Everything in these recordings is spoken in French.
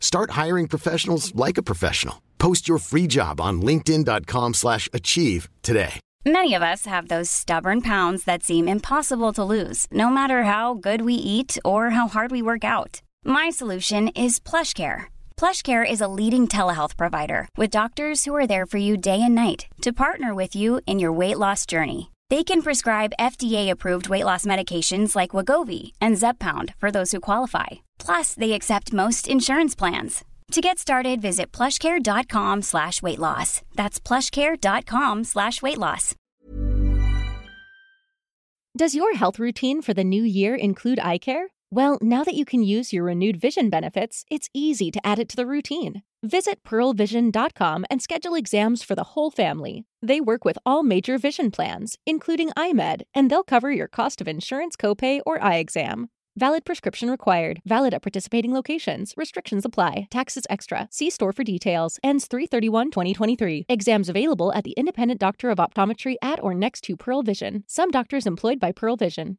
Start hiring professionals like a professional. Post your free job on linkedin.com/achieve today. Many of us have those stubborn pounds that seem impossible to lose, no matter how good we eat or how hard we work out. My solution is PlushCare. PlushCare is a leading telehealth provider with doctors who are there for you day and night to partner with you in your weight loss journey. They can prescribe FDA-approved weight loss medications like Wagovi and Zepbound for those who qualify. Plus, they accept most insurance plans. To get started, visit plushcare.com slash weight loss. That's plushcare.com slash weight loss. Does your health routine for the new year include eye care? Well, now that you can use your renewed vision benefits, it's easy to add it to the routine. Visit pearlvision.com and schedule exams for the whole family. They work with all major vision plans, including iMed, and they'll cover your cost of insurance copay or eye exam. Valid prescription required. Valid at participating locations. Restrictions apply. Taxes extra. See store for details. Ends 331-2023. Exams available at the independent doctor of optometry at or next to Pearl Vision. Some doctors employed by Pearl Vision.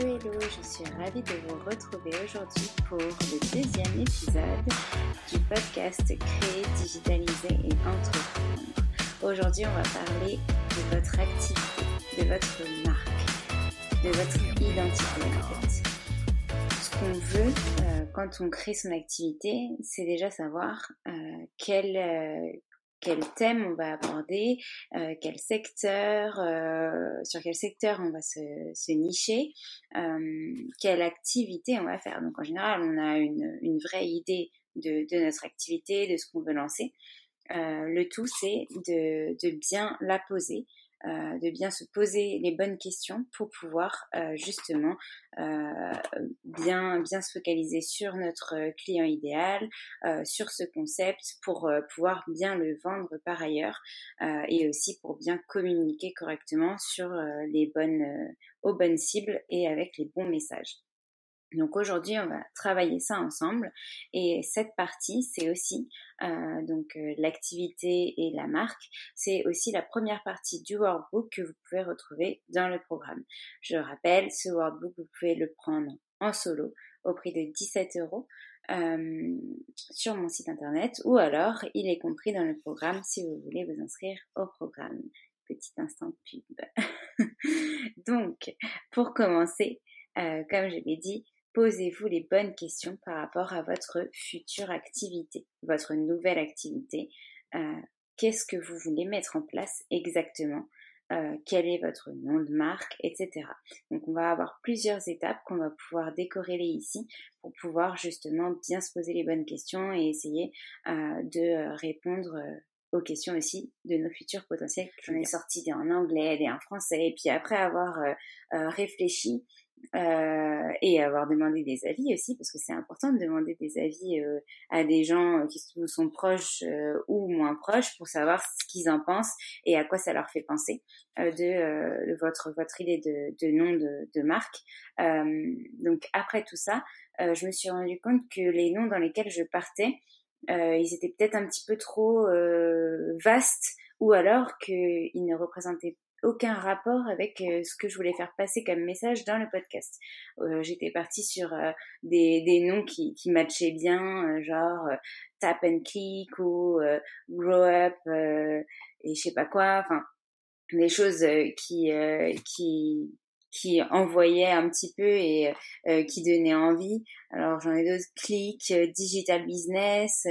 Hello hello, je suis ravie de vous retrouver aujourd'hui pour le deuxième épisode du podcast Créer, digitaliser et entreprendre. Aujourd'hui, on va parler de votre activité, de votre marque, de votre identité en fait. Ce qu'on veut euh, quand on crée son activité, c'est déjà savoir euh, quel, euh, quel thème on va aborder, euh, quel secteur, euh, sur quel secteur on va se, se nicher, euh, quelle activité on va faire. Donc en général, on a une, une vraie idée de, de, notre activité, de ce qu'on veut lancer. le tout, c'est de, de, bien la poser, de bien se poser les bonnes questions pour pouvoir justement bien bien se focaliser sur notre client idéal, sur ce concept pour pouvoir bien le vendre par ailleurs et aussi pour bien communiquer correctement sur les bonnes aux bonnes cibles et avec les bons messages. Donc aujourd'hui, on va travailler ça ensemble. Et cette partie, c'est aussi euh, donc euh, l'activité et la marque. C'est aussi la première partie du workbook que vous pouvez retrouver dans le programme. Je rappelle, ce workbook, vous pouvez le prendre en solo au prix de 17 euros. Euh, sur mon site internet ou alors il est compris dans le programme si vous voulez vous inscrire au programme. Petit instant pub. Donc, pour commencer, euh, comme je l'ai dit, posez-vous les bonnes questions par rapport à votre future activité, votre nouvelle activité. Euh, Qu'est-ce que vous voulez mettre en place exactement? Euh, Quel est votre nom de marque, etc. Donc on va avoir plusieurs étapes qu'on va pouvoir décorréler ici pour pouvoir justement bien se poser les bonnes questions et essayer euh, de répondre aux questions aussi de nos futurs potentiels. J'en ai sorti des en anglais, des en français, et puis après avoir réfléchi, euh, et avoir demandé des avis aussi, parce que c'est important de demander des avis euh, à des gens qui sont proches ou moins proches pour savoir ce qu'ils en pensent et à quoi ça leur fait penser de, votre, votre idée de, de nom de, de marque. donc après tout ça, je me suis rendu compte que les noms dans lesquels je partais, ils étaient peut-être un petit peu trop vastes ou alors qu'ils ne représentaient aucun rapport avec euh, ce que je voulais faire passer comme message dans le podcast. Euh, j'étais partie sur euh, des, des, noms qui, qui matchaient bien, genre Tap and Click ou Grow Up et je sais pas quoi, enfin des choses qui qui qui envoyaient un petit peu et qui donnaient envie. Alors j'en ai d'autres, Click, Digital Business,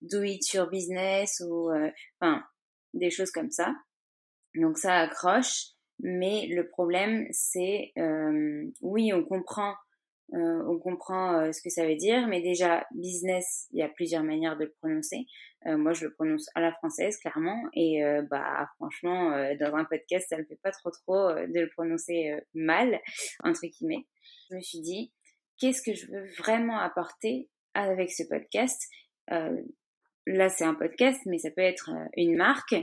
Do It Your Business ou enfin des choses comme ça. Donc ça accroche, mais le problème c'est, euh, oui, on comprend, euh, on comprend euh, ce que ça veut dire, mais déjà business, il y a plusieurs manières de le prononcer. moi, je le prononce à la française clairement, et bah franchement, dans un podcast, ça ne fait pas trop trop de le prononcer mal entre guillemets. Je me suis dit, qu'est-ce que je veux vraiment apporter avec ce podcast? Là c'est un podcast, mais ça peut être euh, une marque.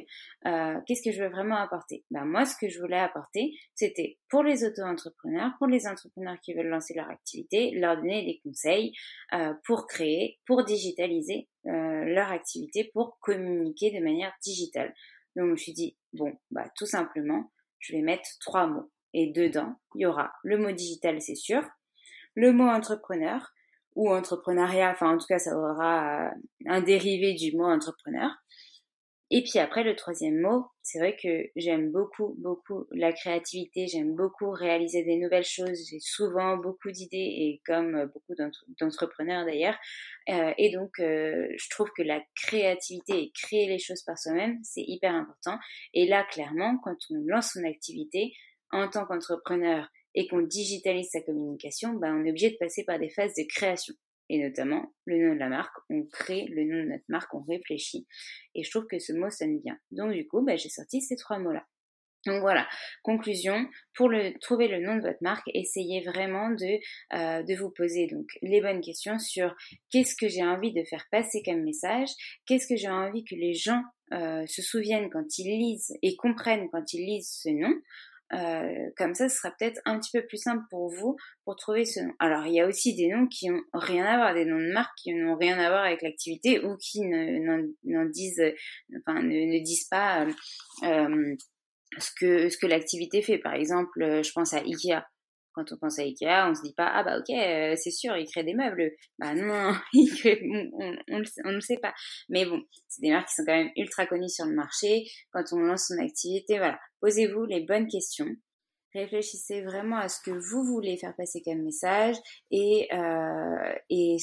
Euh, Qu'est-ce que je veux vraiment apporter? Ben, Moi, ce que je voulais apporter, c'était pour les auto-entrepreneurs, pour les entrepreneurs qui veulent lancer leur activité, leur donner des conseils euh, pour créer, pour digitaliser leur activité, pour communiquer de manière digitale. Donc je me suis dit, bon, bah tout simplement, je vais mettre trois mots. Et dedans, il y aura le mot digital, c'est sûr, le mot entrepreneur, ou entrepreneuriat, enfin en tout cas ça aura euh, un dérivé du mot entrepreneur. Et puis après le troisième mot, c'est vrai que j'aime beaucoup beaucoup la créativité, j'aime beaucoup réaliser des nouvelles choses, j'ai souvent beaucoup d'idées et comme beaucoup d'entrepreneurs d'ailleurs. Euh, et donc euh, je trouve que la créativité et créer les choses par soi-même, c'est hyper important. Et là clairement, quand on lance son activité en tant qu'entrepreneur et qu'on digitalise sa communication, ben, on est obligé de passer par des phases de création. Et notamment, le nom de la marque, on crée le nom de notre marque, on réfléchit. Et je trouve que ce mot sonne bien. Donc du coup, ben, j'ai sorti ces trois mots-là. Donc voilà, conclusion, pour trouver le nom de votre marque, essayez vraiment de, euh, de vous poser donc les bonnes questions sur qu'est-ce que j'ai envie de faire passer comme message, qu'est-ce que j'ai envie que les gens euh, se souviennent quand ils lisent et comprennent quand ils lisent ce nom. Euh, comme ça, ce sera peut-être un petit peu plus simple pour vous pour trouver ce nom. Alors, il y a aussi des noms qui n'ont rien à voir, des noms de marques qui n'ont rien à voir avec l'activité ou qui n'en disent, enfin, ne, disent pas euh, euh, ce que ce que l'activité fait. Par exemple, je pense à Ikea. Quand on pense à Ikea, on se dit pas ah bah ok euh, c'est sûr il crée des meubles. Bah non, on, on, ne le sait pas. Mais bon, c'est des marques qui sont quand même ultra connues sur le marché. Quand on lance son activité, voilà, posez-vous les bonnes questions. Réfléchissez vraiment à ce que vous voulez faire passer comme message et euh, et,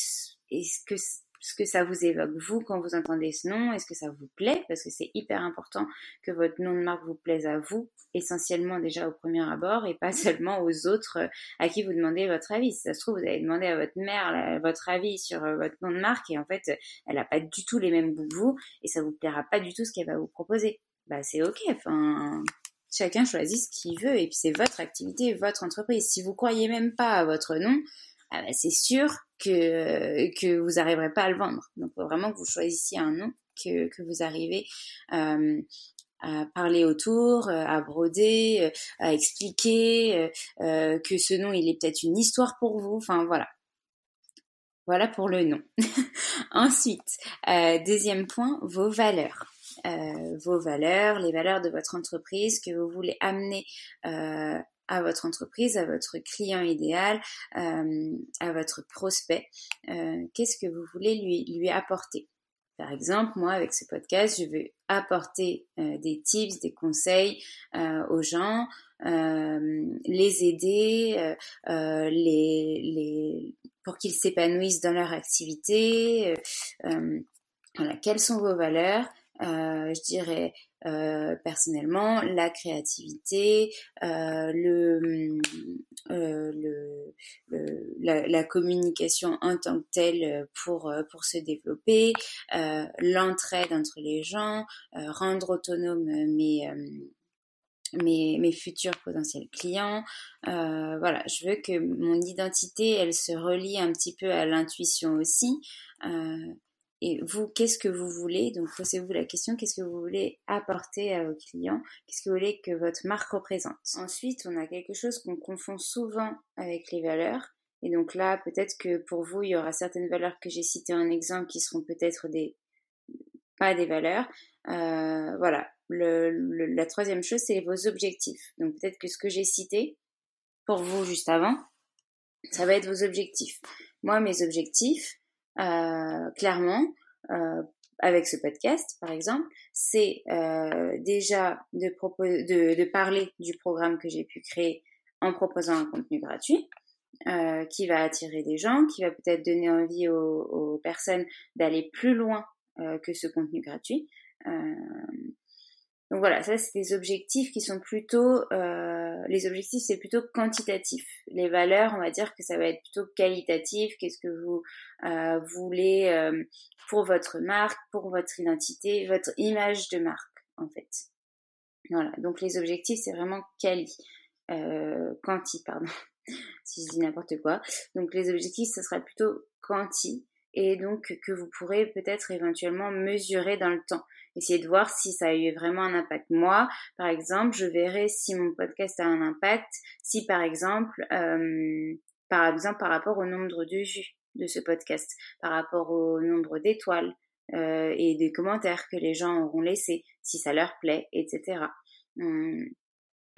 et ce que ce que ça vous évoque vous quand vous entendez ce nom, est-ce que ça vous plaît? Parce que c'est hyper important que votre nom de marque vous plaise à vous, essentiellement déjà au premier abord, et pas seulement aux autres euh, à qui vous demandez votre avis. Si ça se trouve, vous allez demander à votre mère votre avis sur euh, votre nom de marque, et en fait, elle n'a pas du tout les mêmes goûts que vous, et ça vous plaira pas du tout ce qu'elle va vous proposer. Bah c'est ok, enfin chacun choisit ce qu'il veut, et puis c'est votre activité, votre entreprise. Si vous croyez même pas à votre nom, ah bah, c'est sûr que, que vous n'arriverez pas à le vendre. Donc, vraiment que vous choisissiez un nom que, que vous arrivez euh, à parler autour, euh, à broder, euh, à expliquer, euh, que ce nom, il est peut-être une histoire pour vous. Enfin, voilà. Voilà pour le nom. Ensuite, deuxième point, vos valeurs. vos valeurs, les valeurs de votre entreprise que vous voulez amener à votre entreprise, à votre client idéal, euh, à votre prospect. Euh, qu'est-ce que vous voulez lui, lui apporter? Par exemple, moi, avec ce podcast, je veux apporter euh, des tips, des conseils aux gens, les aider, les, les, pour qu'ils s'épanouissent dans leur activité. voilà, quelles sont vos valeurs? Je dirais euh, personnellement, la créativité, euh, le, euh, le, la, la, communication en tant que telle pour, pour se développer, l'entraide entre les gens, rendre autonome mes, mes, mes futurs potentiels clients. Euh, voilà, je veux que mon identité, elle se relie un petit peu à l'intuition aussi. Euh, et vous, qu'est-ce que vous voulez? Donc, posez-vous la question, qu'est-ce que vous voulez apporter à vos clients? Qu'est-ce que vous voulez que votre marque représente? Ensuite, on a quelque chose qu'on confond souvent avec les valeurs. Et donc là, peut-être que pour vous, il y aura certaines valeurs que j'ai citées en exemple qui seront peut-être des pas des valeurs. Euh, voilà. Le, la troisième chose, c'est vos objectifs. Donc peut-être que ce que j'ai cité pour vous juste avant, ça va être vos objectifs. Moi, mes objectifs, clairement, euh, avec ce podcast, par exemple, c'est euh, déjà de, de, de, parler du programme que j'ai pu créer en proposant un contenu gratuit. Euh, qui va attirer des gens, qui va peut-être donner envie aux, aux personnes d'aller plus loin euh, que ce contenu gratuit. Euh, donc voilà, ça c'est des objectifs qui sont plutôt, euh, les objectifs c'est plutôt quantitatif. Les valeurs, on va dire que ça va être plutôt qualitatif. Qu'est-ce que vous euh, voulez euh, pour votre marque, pour votre identité, votre image de marque en fait. Voilà, donc les objectifs c'est vraiment quali, euh, quanti pardon, si je dis n'importe quoi. Donc les objectifs ça sera plutôt quanti et donc que vous pourrez peut-être éventuellement mesurer dans le temps. Essayez de voir si ça a eu vraiment un impact. Moi, par exemple, je verrai si mon podcast a un impact, si par exemple, euh, par exemple par rapport au nombre de vues de ce podcast, par rapport au nombre d'étoiles euh, et des commentaires que les gens auront laissés, si ça leur plaît, etc.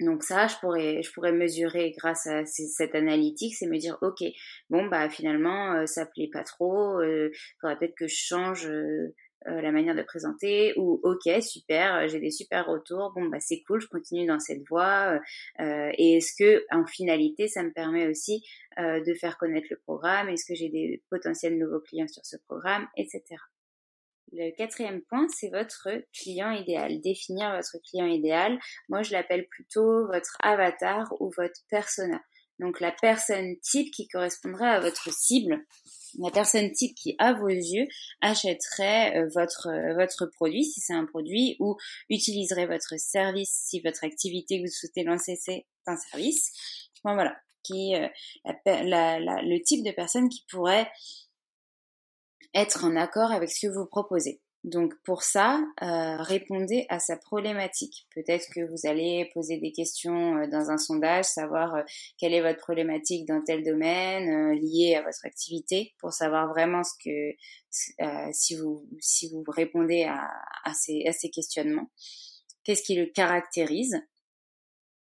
Donc ça, je pourrais, je pourrais mesurer grâce à cette analytique, c'est me dire, ok, bon bah finalement euh, ça plaît pas trop, euh, faudrait peut-être que je change euh, euh, la manière de présenter, ou ok super, j'ai des super retours, bon bah c'est cool, je continue dans cette voie. et est-ce que en finalité, ça me permet aussi de faire connaître le programme, est-ce que j'ai des potentiels nouveaux clients sur ce programme, etc. Le quatrième point, c'est votre client idéal. Définir votre client idéal. Moi, je l'appelle plutôt votre avatar ou votre persona. Donc la personne type qui correspondrait à votre cible, la personne type qui, à vos yeux, achèterait euh, votre euh, votre produit si c'est un produit ou utiliserait votre service si votre activité que vous souhaitez lancer c'est un service. Bon voilà, qui euh, le type de personne qui pourrait être en accord avec ce que vous proposez. Donc pour ça, euh, répondez à sa problématique. Peut-être que vous allez poser des questions euh, dans un sondage, savoir euh, quelle est votre problématique dans tel domaine lié à votre activité, pour savoir vraiment ce que si vous si vous répondez à, à, ces, à ces questionnements. Qu'est-ce qui le caractérise?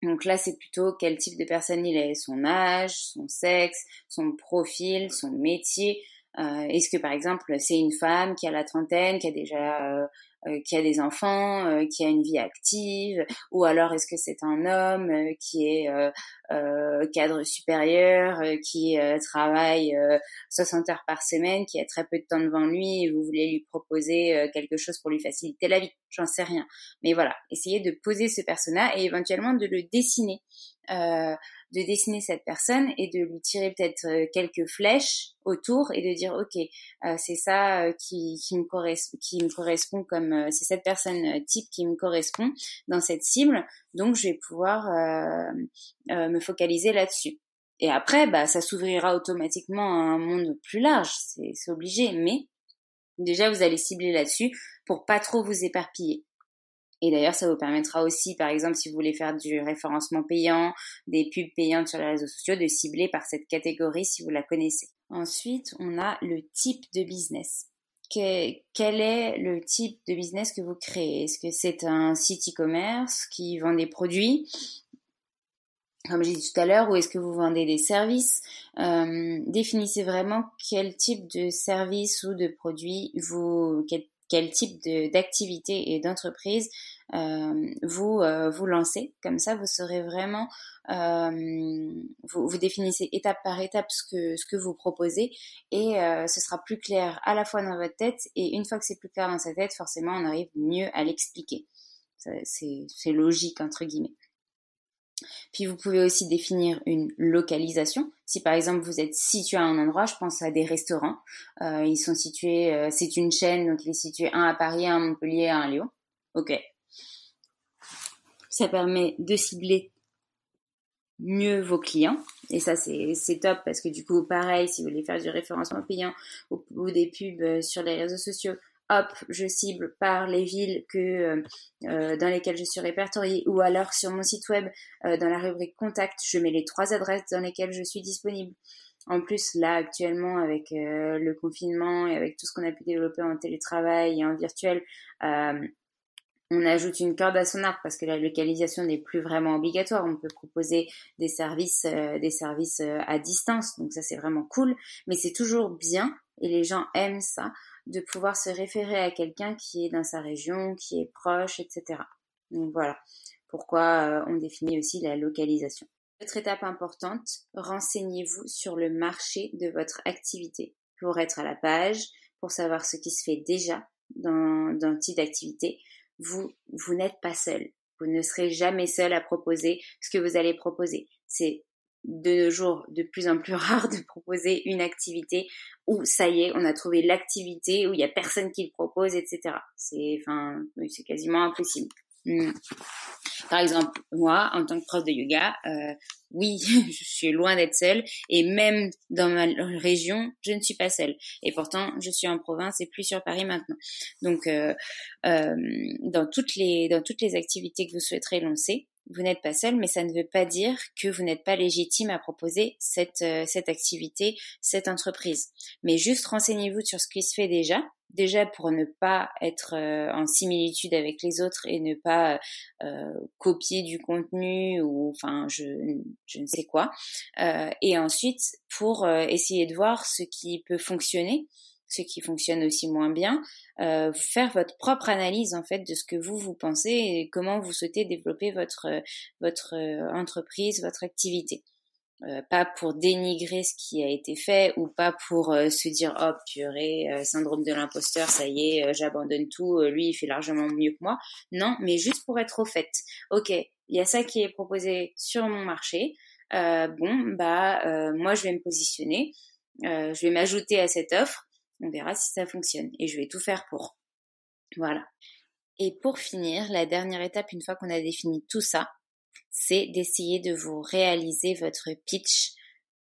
Donc là, c'est plutôt quel type de personne il est, son âge, son sexe, son profil, son métier. Euh, est-ce que par exemple c'est une femme qui a la trentaine, qui a déjà euh, euh, qui a des enfants, qui a une vie active, ou alors est-ce que c'est un homme qui est cadre supérieur, qui travaille 60 heures par semaine, qui a très peu de temps devant lui, et vous voulez lui proposer quelque chose pour lui faciliter la vie, j'en sais rien. Mais voilà, essayez de poser ce persona et éventuellement de le dessiner. Euh, de dessiner cette personne et de lui tirer peut-être euh, quelques flèches autour et de dire ok euh, c'est ça qui, qui, me correspond qui me correspond comme c'est cette personne type qui me correspond dans cette cible. Donc je vais pouvoir me focaliser là-dessus. Et après bah ça s'ouvrira automatiquement à un monde plus large c'est obligé. Mais déjà vous allez cibler là-dessus pour pas trop vous éparpiller et d'ailleurs, ça vous permettra aussi, par exemple, si vous voulez faire du référencement payant, des pubs payantes sur les réseaux sociaux, de cibler par cette catégorie si vous la connaissez. Ensuite, on a le type de business. quel est le type de business que vous créez? Est-ce que c'est un site e-commerce qui vend des produits comme j'ai dit tout à l'heure, ou est-ce que vous vendez des services? Euh, Définissez vraiment quel type de service ou de produit vous, quel type d'activité et d'entreprise vous euh, vous lancez. Comme ça, vous serez vraiment, euh, vous, vous, définissez étape par étape ce que ce que vous proposez et ce sera plus clair à la fois dans votre tête et une fois que c'est plus clair dans sa tête, forcément, on arrive mieux à l'expliquer. C'est logique entre guillemets. Puis vous pouvez aussi définir une localisation. Si par exemple vous êtes situé à un endroit, je pense à des restaurants. Euh, ils sont situés, euh, c'est une chaîne, donc il est situé un à Paris, un à Montpellier, un à Lyon. Ok. Ça permet de cibler mieux vos clients. Et ça, c'est top parce que du coup, pareil, si vous voulez faire du référencement payant ou, des pubs euh, sur les réseaux sociaux, hop, je cible par les villes que, euh, euh, dans lesquelles je suis répertoriée ou alors sur mon site web, dans la rubrique contact, je mets les trois adresses dans lesquelles je suis disponible. En plus, là, actuellement, avec le confinement et avec tout ce qu'on a pu développer en télétravail et en virtuel, on ajoute une corde à son arc parce que la localisation n'est plus vraiment obligatoire. On peut proposer des services, euh, euh, à distance, donc ça c'est vraiment cool. Mais c'est toujours bien et les gens aiment ça de pouvoir se référer à quelqu'un qui est dans sa région, qui est proche, etc. Donc voilà pourquoi euh, on définit aussi la localisation. Autre étape importante, renseignez-vous sur le marché de votre activité pour être à la page, pour savoir ce qui se fait déjà dans, dans le type d'activité, vous, vous n'êtes pas seul. Vous ne serez jamais seul à proposer ce que vous allez proposer. C'est de nos jours de plus en plus rare de proposer une activité où ça y est, on a trouvé l'activité où il y a personne qui le propose, etc. C'est, enfin, c'est quasiment impossible. Hmm. Par exemple, moi, en tant que prof de yoga, euh, oui, je suis loin d'être seule et même dans ma région, je ne suis pas seule. Et pourtant, je suis en province et plus sur Paris maintenant. Donc, euh, euh, dans toutes les dans toutes les activités que vous souhaiterez lancer, vous n'êtes pas seul, mais ça ne veut pas dire que vous n'êtes pas légitime à proposer cette, euh, cette activité, cette entreprise. Mais juste renseignez-vous sur ce qui se fait déjà, déjà pour ne pas être euh, en similitude avec les autres et ne pas euh, copier du contenu ou enfin je, je ne sais quoi. et ensuite pour essayer de voir ce qui peut fonctionner ce qui fonctionne aussi moins bien, euh, faire votre propre analyse en fait de ce que vous vous pensez et comment vous souhaitez développer votre votre euh, entreprise, votre activité. Euh, pas pour dénigrer ce qui a été fait ou pas pour se dire oh purée syndrome de l'imposteur ça y est j'abandonne tout lui il fait largement mieux que moi non mais juste pour être au fait ok il y a ça qui est proposé sur mon marché bon bah moi je vais me positionner je vais m'ajouter à cette offre on verra si ça fonctionne. Et je vais tout faire pour. Voilà. Et pour finir, la dernière étape, une fois qu'on a défini tout ça, c'est d'essayer de vous réaliser votre pitch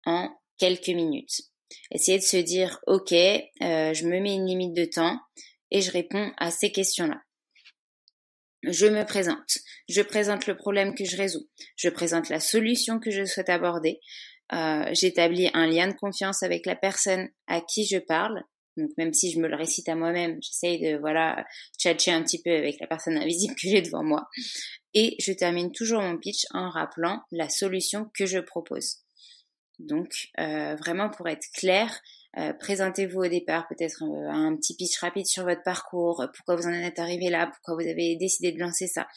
en quelques minutes. Essayez de se dire, ok, euh, je me mets une limite de temps et je réponds à ces questions-là. Je me présente. Je présente le problème que je résous. Je présente la solution que je souhaite aborder. Euh, j'établis un lien de confiance avec la personne à qui je parle. Donc même si je me le récite à moi-même, j'essaye de voilà tchatcher un petit peu avec la personne invisible que j'ai devant moi. Et je termine toujours mon pitch en rappelant la solution que je propose. Donc euh, vraiment pour être clair, euh, présentez-vous au départ peut-être euh, un petit pitch rapide sur votre parcours, pourquoi vous en êtes arrivé là, pourquoi vous avez décidé de lancer ça,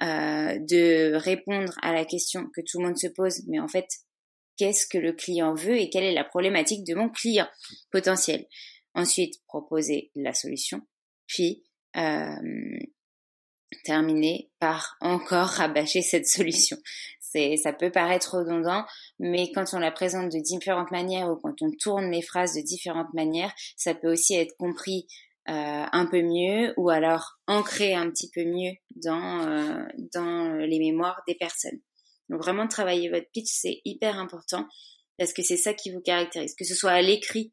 de répondre à la question que tout le monde se pose, mais en fait qu'est-ce que le client veut et quelle est la problématique de mon client potentiel. Ensuite, proposer la solution. Puis, euh, terminer par encore rabâcher cette solution. C'est, ça peut paraître redondant, mais quand on la présente de différentes manières ou quand on tourne les phrases de différentes manières, ça peut aussi être compris euh, un peu mieux ou alors ancré un petit peu mieux dans, euh, dans les mémoires des personnes. Donc vraiment travailler votre pitch, c'est hyper important parce que c'est ça qui vous caractérise, que ce soit à l'écrit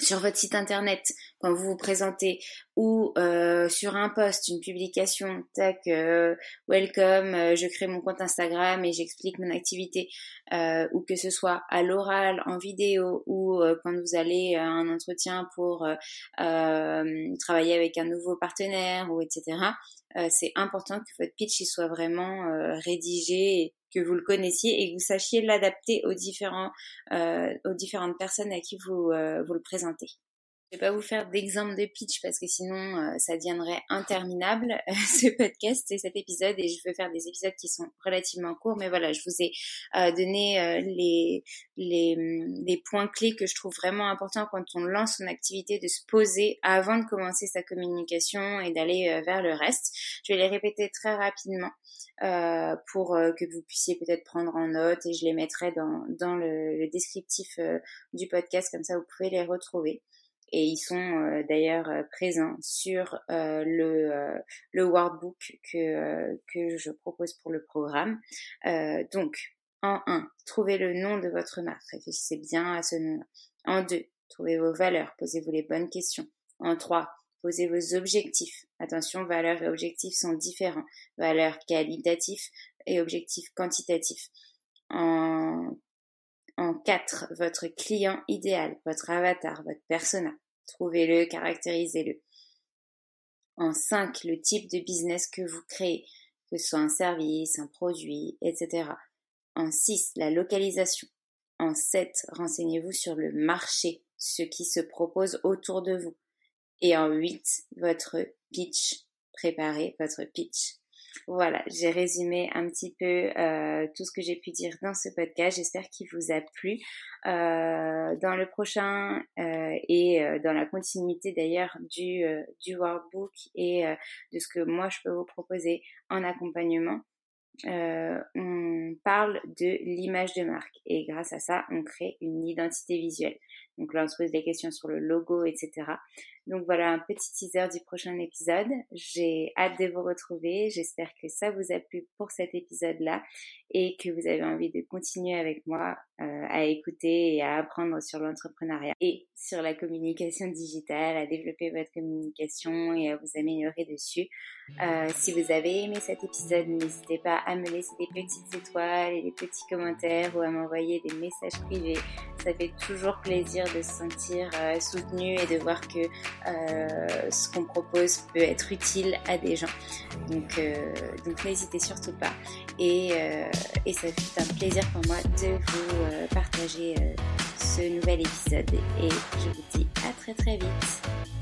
sur votre site internet quand vous vous présentez ou euh, sur un post, une publication, tac, euh, welcome, euh, je crée mon compte Instagram et j'explique mon activité, ou que ce soit à l'oral, en vidéo ou quand vous allez à un entretien pour travailler avec un nouveau partenaire ou etc. c'est important que votre pitch soit vraiment rédigé que vous le connaissiez et que vous sachiez l'adapter aux, différents, euh, aux différentes personnes à qui vous, euh, vous le présentez. Je vais pas vous faire d'exemple de pitch parce que sinon euh, ça deviendrait interminable ce podcast et cet épisode et je veux faire des épisodes qui sont relativement courts mais voilà je vous ai donné les, les, les points clés que je trouve vraiment importants quand on lance son activité de se poser avant de commencer sa communication et d'aller vers le reste. Je vais les répéter très rapidement. Euh, pour euh, que vous puissiez peut-être prendre en note et je les mettrai dans, dans le, descriptif euh, du podcast, comme ça vous pouvez les retrouver. Et ils sont d'ailleurs présents sur le, le workbook que, que je propose pour le programme. donc, en 1, trouvez le nom de votre marque, réfléchissez bien à ce nom-là. En 2, trouvez vos valeurs, posez-vous les bonnes questions. En 3, posez vos objectifs. Attention, valeurs et objectifs sont différents. Valeurs qualitatives et objectifs quantitatifs. En, en 4, votre client idéal, votre avatar, votre persona. Trouvez-le, caractérisez-le. En 5, le type de business que vous créez, que ce soit un service, un produit, etc. En 6, la localisation. En 7, renseignez-vous sur le marché, ce qui se propose autour de vous. Et en 8, votre pitch. Préparez votre pitch. Voilà, j'ai résumé un petit peu euh, tout ce que j'ai pu dire dans ce podcast. J'espère qu'il vous a plu. Euh, dans le prochain euh, et dans la continuité d'ailleurs du, du workbook et de ce que moi je peux vous proposer en accompagnement, on parle de l'image de marque et grâce à ça, on crée une identité visuelle. Donc là, on se pose des questions sur le logo, etc. Donc voilà un petit teaser du prochain épisode. J'ai hâte de vous retrouver. J'espère que ça vous a plu pour cet épisode-là et que vous avez envie de continuer avec moi euh, à écouter et à apprendre sur l'entrepreneuriat et sur la communication digitale, à développer votre communication et à vous améliorer dessus. Euh, si vous avez aimé cet épisode, n'hésitez pas à me laisser des petites étoiles et des petits commentaires ou à m'envoyer des messages privés. Ça fait toujours plaisir de se sentir euh, soutenu et de voir que euh, ce qu'on propose peut être utile à des gens. Donc, euh, donc n'hésitez surtout pas. Et, et ça fait un plaisir pour moi de vous partager ce nouvel épisode. Et je vous dis à très très vite.